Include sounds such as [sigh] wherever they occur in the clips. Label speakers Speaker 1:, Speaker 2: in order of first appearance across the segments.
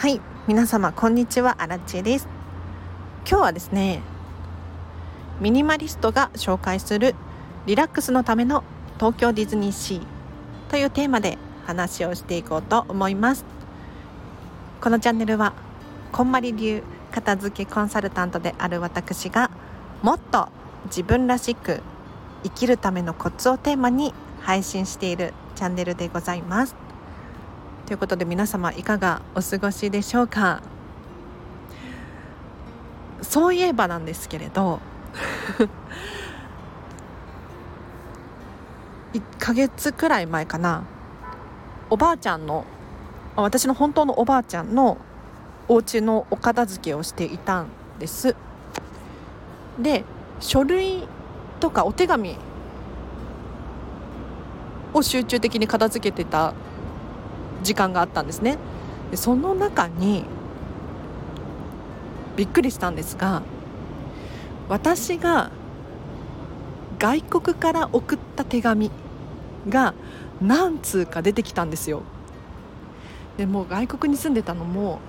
Speaker 1: はい皆様こんにちはアラチェです。今日はですねミニマリストが紹介するリラックスのための東京ディズニーシーというテーマで話をしていこうと思います。このチャンネルはこんまり流片付けコンサルタントである私がもっと自分らしく生きるためのコツをテーマに配信しているチャンネルでございます。ということで皆様いかがお過ごしでしょうか？そういえばなんですけれど1ヶ月くらい前かなおばあちゃんの私の本当のおばあちゃんのお家のお片付けをしていたんです。で書類とかお手紙を集中的に片付けてた時間があったんですね。でその中にびっくりしたんですが私が外国から送った手紙が何通か出てきたんですよ。でも外国に住んでたのも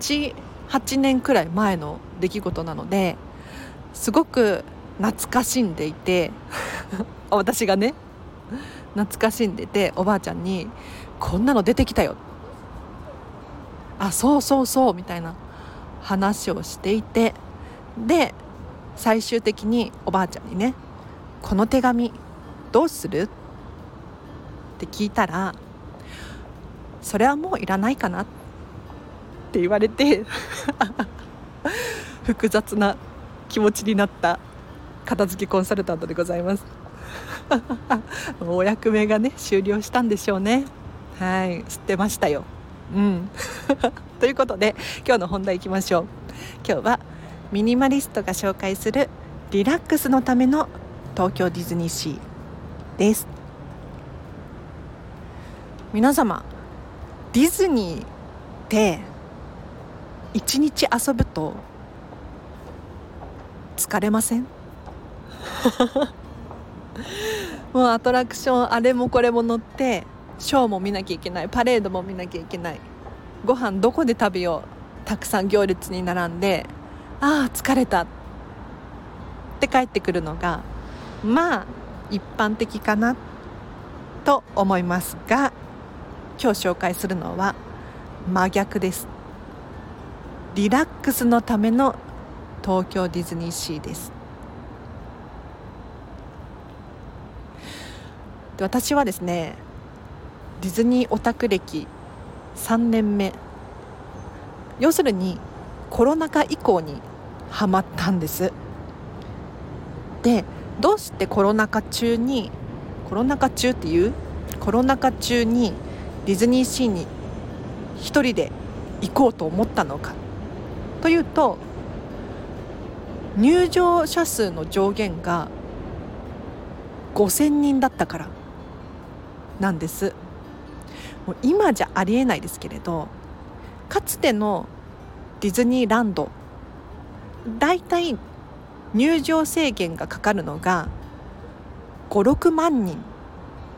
Speaker 1: 78年くらい前の出来事なのですごく懐かしんでいて [laughs] 私がね懐かしんでておばあちゃんに「こんなの出てきたよ」あそうそうそうみたいな話をしていて。で最終的におばあちゃんにね「この手紙どうする?」って聞いたら「それはもういらないかな」って言われて [laughs] 複雑な気持ちになった片付けコンサルタントでございます。[laughs] お役目がね終了したんでしょうね。はい知ってましたよ。うん。[laughs] ということで今日の本題いきましょう。今日はミニマリストが紹介するリラックスのための東京ディズニーシーです。皆様ディズニーって一日遊ぶと疲れません？[laughs] もうアトラクションあれもこれも乗ってショーも見なきゃいけないパレードも見なきゃいけない。ご飯どこで食べようたくさん行列に並んでああ疲れたって帰ってくるのがまあ一般的かなと思いますが今日紹介するのは真逆です。リラックスのための東京ディズニーシーです。で私はですねディズニーオタク歴3年目。要するにコロナ禍以降にハマったんです。でどうしてコロナ禍中にコロナ禍中っていうコロナ禍中にディズニーシーに一人で行こうと思ったのか。というと入場者数の上限が5000人だったからなんです。もう今じゃありえないですけれどかつてのディズニーランドだいたい入場制限がかかるのが56万人っ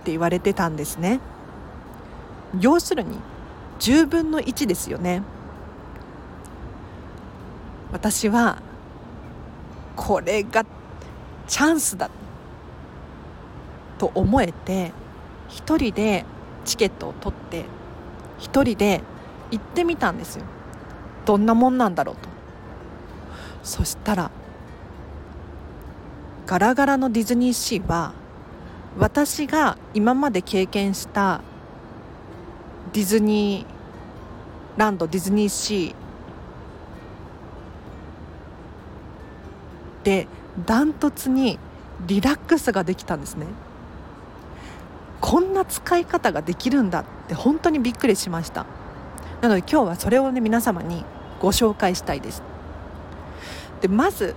Speaker 1: て言われてたんですね。要するに10分の1ですよね。私はこれがチャンスだと思えて一人でチケットを取って一人で行ってみたんですよ。どんなもんなんだろうと。そしたらガラガラのディズニーシーは私が今まで経験したディズニーランドディズニーシーでダントツにリラックスができたんですね。こんな使い方ができるんだって本当にびっくりしました。なので今日はそれをね皆様にご紹介したいです。でまず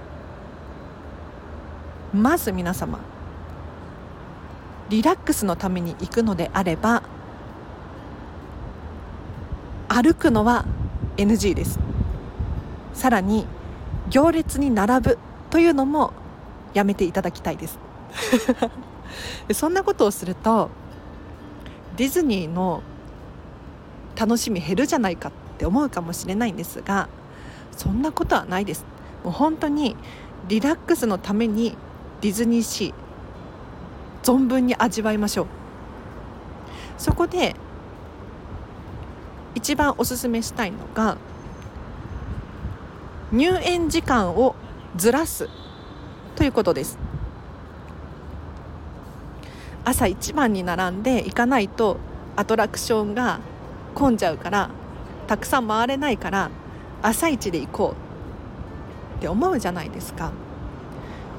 Speaker 1: まず皆様リラックスのために行くのであれば歩くのは NG です。さらに行列に並ぶというのもやめていただきたいです。そんなことをするとディズニーの楽しみ減るじゃないかって思うかもしれないんですがそんなことはないです。もう本当にリラックスのためにディズニーシー存分に味わいましょう。そこで一番おすすめしたいのが入園時間をずらすということです。朝一番に並んで行かないとアトラクションが混んじゃうからたくさん回れないから朝一で行こうって思うじゃないですか。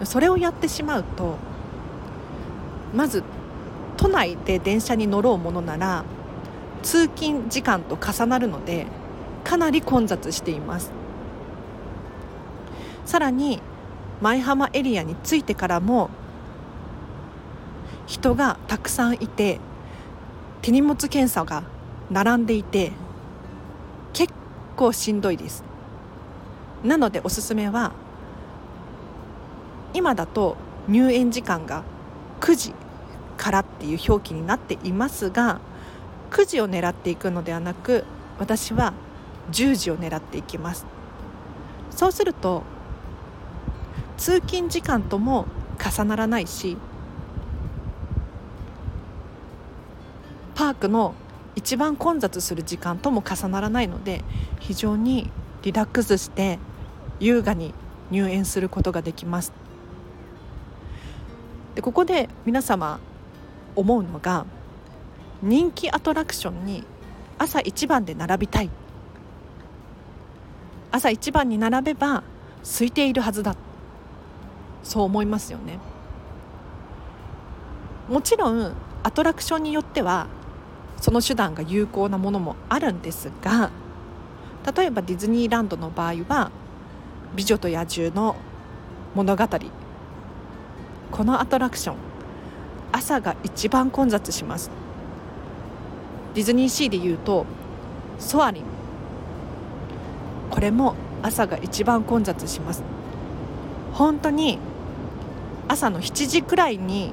Speaker 1: それをやってしまうとまず都内で電車に乗ろうものなら通勤時間と重なるのでかなり混雑しています。さらに舞浜エリアに着いてからも人がたくさんいて手荷物検査が並んでいて結構しんどいです。なのでおすすめは今だと入園時間が9時からっていう表記になっていますが9時を狙っていくのではなく私は10時を狙っていきます。そうすると通勤時間とも重ならないしークの一番混雑する時間とも重ならないので非常にリラックスして優雅に入園することができます。でここで皆様思うのが人気アトラクションに朝一番で並びたい。朝一番に並べば空いているはずだ。そう思いますよね。もちろんアトラクションによってはその手段が有効なものもあるんですが例えばディズニーランドの場合は「美女と野獣」の物語。このアトラクション朝が一番混雑します。ディズニーシーでいうとソアリン。これも朝が一番混雑します。本当に朝の7時くらいに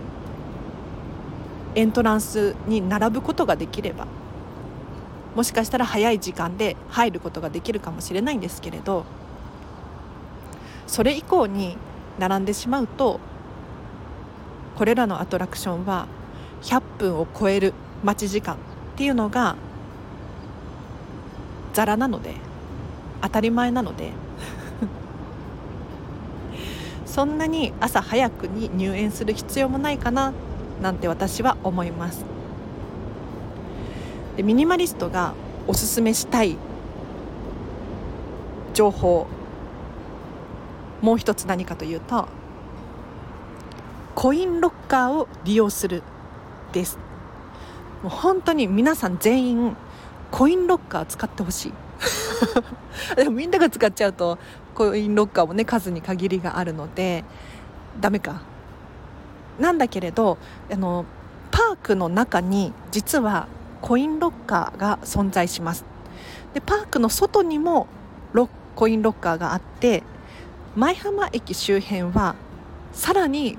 Speaker 1: エントランスに並ぶことができればもしかしたら早い時間で入ることができるかもしれないんですけれどそれ以降に並んでしまうとこれらのアトラクションは100分を超える待ち時間っていうのがざらなので当たり前なので [laughs] そんなに朝早くに入園する必要もないかなっなんて私は思います。でミニマリストがおすすめしたい情報。もう一つ何かというとコインロッカーを利用するです。もう本当に皆さん全員コインロッカー使ってほしい。[laughs] でもみんなが使っちゃうとコインロッカーもね数に限りがあるのでダメか。なんだけれどあのパークの中に実はコインロッカーが存在します。でパークの外にもロコインロッカーがあって舞浜駅周辺はさらに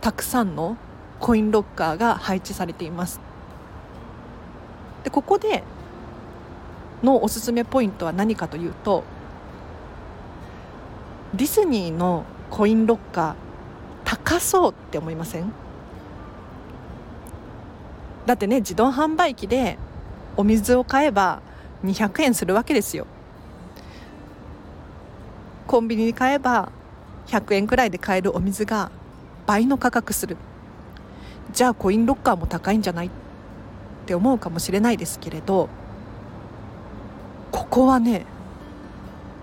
Speaker 1: たくさんのコインロッカーが配置されています。でここでのおすすめポイントは何かというとディズニーのコインロッカー高そうって思いません？だってね自動販売機でお水を買えば200円するわけですよ。コンビニに買えば100円くらいで買えるお水が倍の価格する。じゃあコインロッカーも高いんじゃない？って思うかもしれないですけれどここはね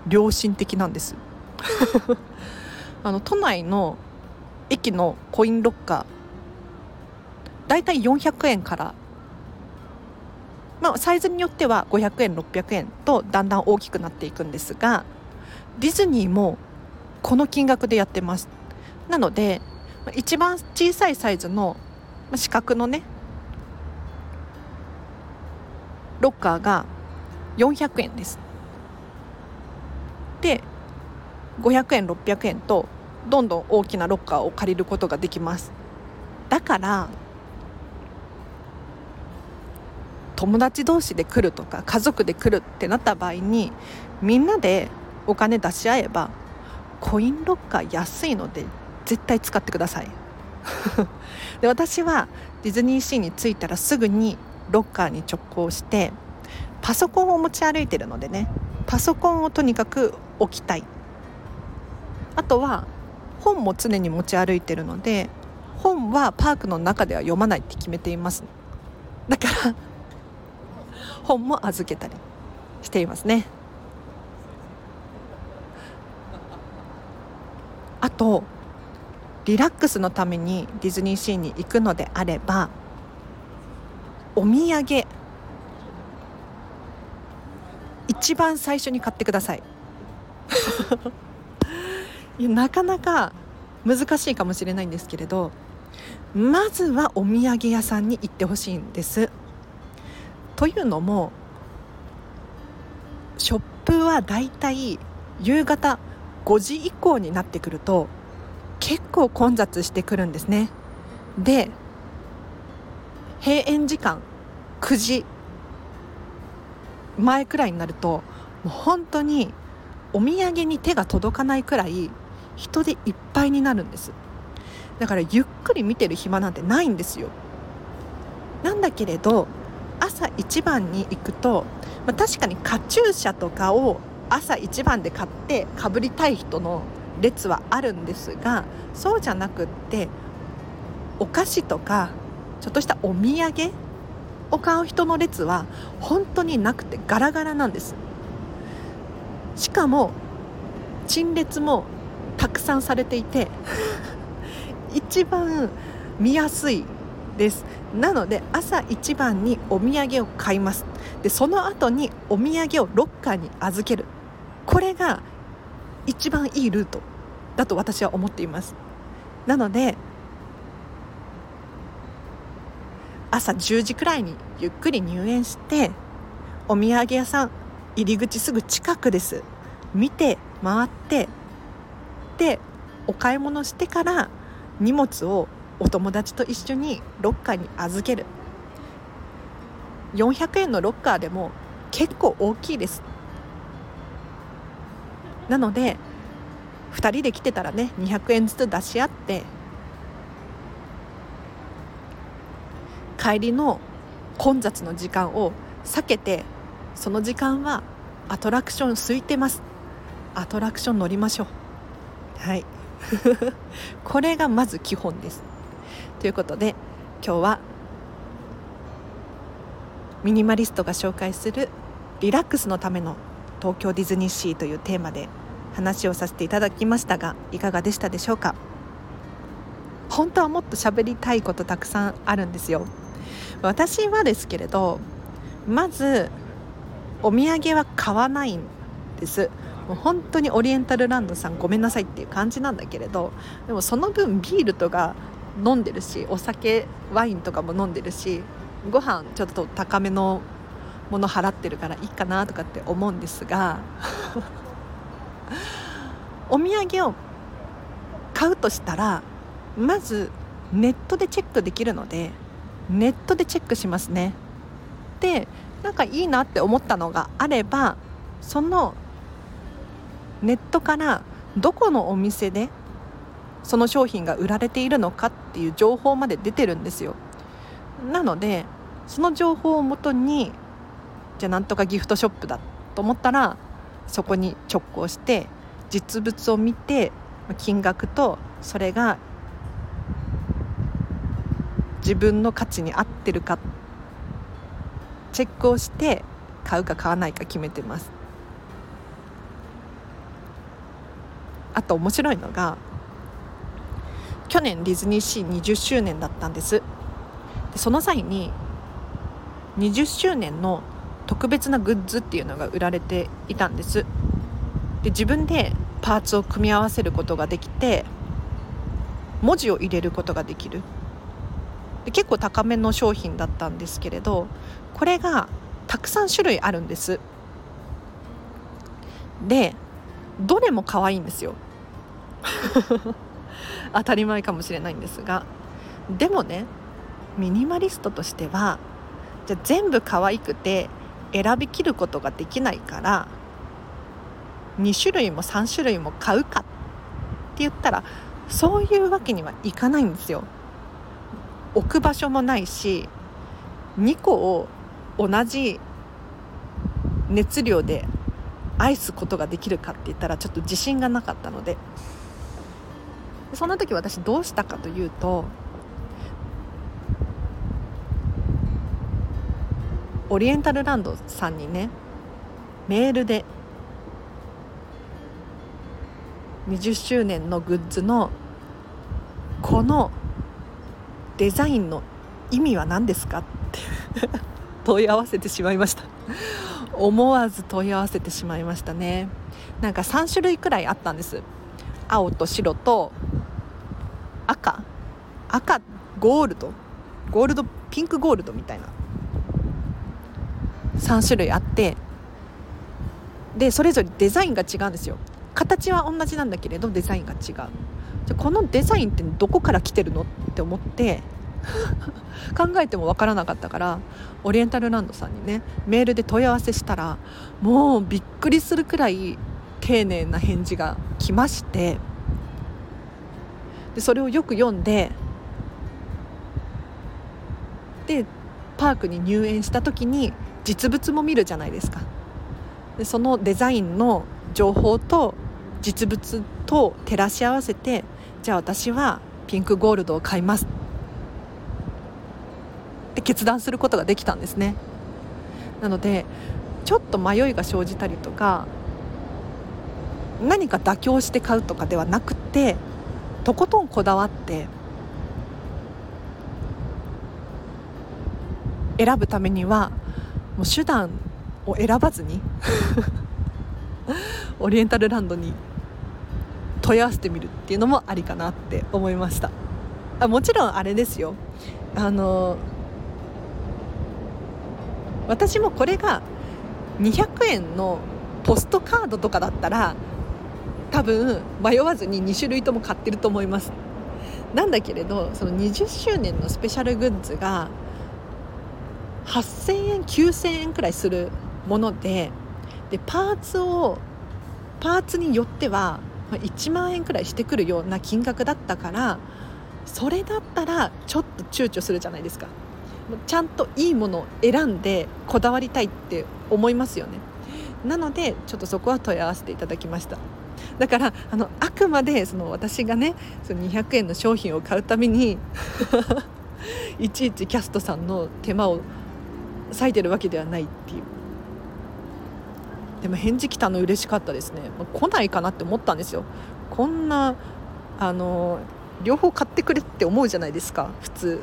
Speaker 1: 良心的なんです。[laughs] あの都内の駅のコインロッカー。だいたい400円から、まあ、サイズによっては500円600円とだんだん大きくなっていくんですがディズニーもこの金額でやってます。なので一番小さいサイズの四角のねロッカーが400円です。で500円600円とどんどん大きなロッカーを借りることができます。だから友達同士で来るとか家族で来るってなった場合にみんなでお金出し合えばコインロッカー安いので絶対使ってください。[laughs] で私はディズニーシーに着いたらすぐにロッカーに直行してパソコンを持ち歩いてるのでねパソコンをとにかく置きたい。あとは本も常に持ち歩いてるので本はパークの中では読まないって決めています。だから本も預けたりしていますね。あとリラックスのためにディズニーシーに行くのであればお土産一番最初に買ってください。なかなか難しいかもしれないんですけれどまずはお土産屋さんに行ってほしいんです。というのもショップはだいたい夕方5時以降になってくると結構混雑してくるんですね。で閉園時間9時前くらいになるともう本当にお土産に手が届かないくらい人でいっぱいになるんです。だからゆっくり見てる暇なんてないんですよ。なんだけれど朝一番に行くと、まあ、確かにカチューシャとかを朝一番で買ってかぶりたい人の列はあるんですがそうじゃなくってお菓子とかちょっとしたお土産を買う人の列は本当になくてガラガラなんです。しかも陳列もたくさんされていて一番見やすいです。なので朝一番にお土産を買います。でその後にお土産をロッカーに預ける。これが一番いいルートだと私は思っています。なので朝10時くらいにゆっくり入園してお土産屋さん入り口すぐ近くです。見て回ってでお買い物してから荷物をお友達と一緒にロッカーに預ける。400円のロッカーでも結構大きいです。なので2人で来てたらね200円ずつ出し合って帰りの混雑の時間を避けてその時間はアトラクション空いてます。アトラクション乗りましょう。はい。[laughs] これがまず基本です。ということで今日はミニマリストが紹介するリラックスのための東京ディズニーシーというテーマで話をさせていただきましたがいかがでしたでしょうか？本当はもっと喋りたいことたくさんあるんですよ。私はですけれどまずお土産は買わないんです。もう本当にオリエンタルランドさんごめんなさいっていう感じなんだけれどでもその分ビールとか飲んでるしお酒ワインとかも飲んでるしご飯ちょっと高めのもの払ってるからいいかなとかって思うんですが [laughs] お土産を買うとしたらまずネットでチェックできるのでネットでチェックしますね。でなんかいいなって思ったのがあればそのネットからどこのお店でその商品が売られているのかっていう情報まで出てるんですよ。なのでその情報をもとにじゃあなんとかギフトショップだと思ったらそこに直行して実物を見て金額とそれが自分の価値に合ってるかチェックをして買うか買わないか決めてます。あと面白いのが去年ディズニーシー20周年だったんです。でその際に20周年の特別なグッズっていうのが売られていたんです。で自分でパーツを組み合わせることができて文字を入れることができる。で結構高めの商品だったんですけれどこれがたくさん種類あるんです。でどれも可愛いんですよ。[laughs] 当たり前かもしれないんですがでもねミニマリストとしてはじゃ全部可愛くて選びきることができないから2種類も3種類も買うかって言ったらそういうわけにはいかないんですよ。置く場所もないし2個を同じ熱量で愛すことができるかって言ったらちょっと自信がなかったのでそんな時私どうしたかというとオリエンタルランドさんにねメールで20周年のグッズのこのデザインの意味は何ですかって [laughs] 問い合わせてしまいました。思わず問い合わせてしまいましたね。なんか3種類くらいあったんです。青と白と赤。赤ゴールド。ゴールドピンクゴールドみたいな。3種類あって。でそれぞれデザインが違うんですよ。形は同じなんだけれどデザインが違う。じゃこのデザインってどこから来てるのって思って [laughs] 考えても分からなかったからオリエンタルランドさんにねメールで問い合わせしたらもうびっくりするくらい丁寧な返事が来ましてでそれをよく読んででパークに入園した時に実物も見るじゃないですか。でそのデザインの情報と実物と照らし合わせてじゃあ私はピンクゴールドを買います。って決断することができたんですね。なのでちょっと迷いが生じたりとか何か妥協して買うとかではなくてとことんこだわって選ぶためにはもう手段を選ばずに [laughs] オリエンタルランドに問い合わせてみるっていうのもありかなって思いました。あもちろんあれですよ。あの私もこれが200円のポストカードとかだったら多分迷わずに2種類とも買ってると思います。なんだけれどその20周年のスペシャルグッズが8000円9000円くらいするものででパーツをパーツによっては1万円くらいしてくるような金額だったからそれだったらちょっと躊躇するじゃないですか。ちゃんといいものを選んでこだわりたいって思いますよね。なのでちょっとそこは問い合わせていただきました。だからあのあくまでその私がねその200円の商品を買うために [laughs] いちいちキャストさんの手間を割いてるわけではないっていう。でも返事来たの嬉しかったですね。来ないかなって思ったんですよ。こんなあの両方買ってくれって思うじゃないですか普通。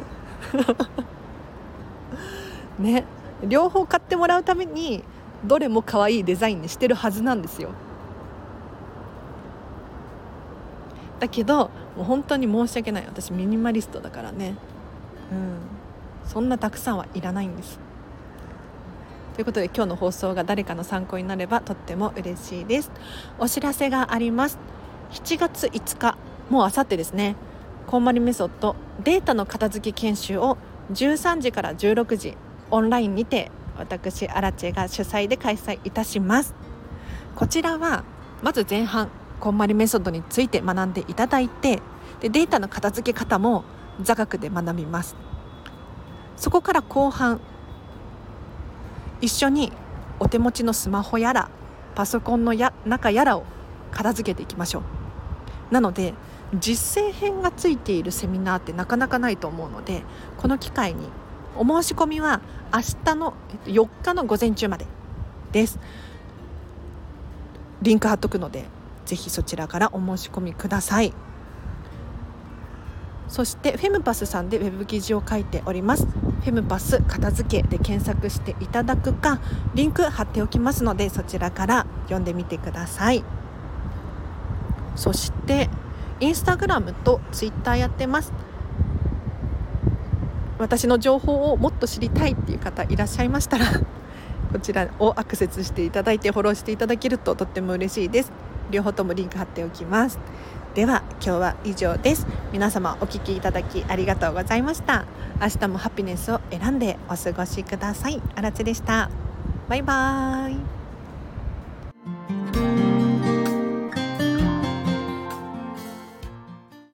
Speaker 1: [laughs] ね。両方買ってもらうためにどれも可愛いデザインにしてるはずなんですよ。だけどもう本当に申し訳ない。私ミニマリストだからね。うん。そんなたくさんはいらないんです。ということで今日の放送が誰かの参考になればとっても嬉しいです。お知らせがあります。7月5日もうあさってですね。こんまりメソッドデータの片付け研修を13時から16時オンラインにて私アラチェが主催で開催いたします。こちらはまず前半こんまりメソッドについて学んでいただいてでデータの片付け方も座学で学びます。そこから後半一緒にお手持ちのスマホやらパソコンのや中やらを片付けていきましょう。なので実践編がついているセミナーってなかなかないと思うのでこの機会にお申し込みは明日の4日の午前中までです。リンク貼っとくのでぜひそちらからお申し込みください。そしてフェムパスさんでウェブ記事を書いております。フェムパス片付けで検索していただくかリンク貼っておきますのでそちらから読んでみてください。そしてインスタグラムとツイッターやってます。私の情報をもっと知りたいっていう方いらっしゃいましたらこちらをアクセスしていただいてフォローしていただけるととっても嬉しいです。両方ともリンク貼っておきます。では今日は以上です。皆様お聴きいただきありがとうございました。明日もハピネスを選んでお過ごしください。あらでした。バイバーイ。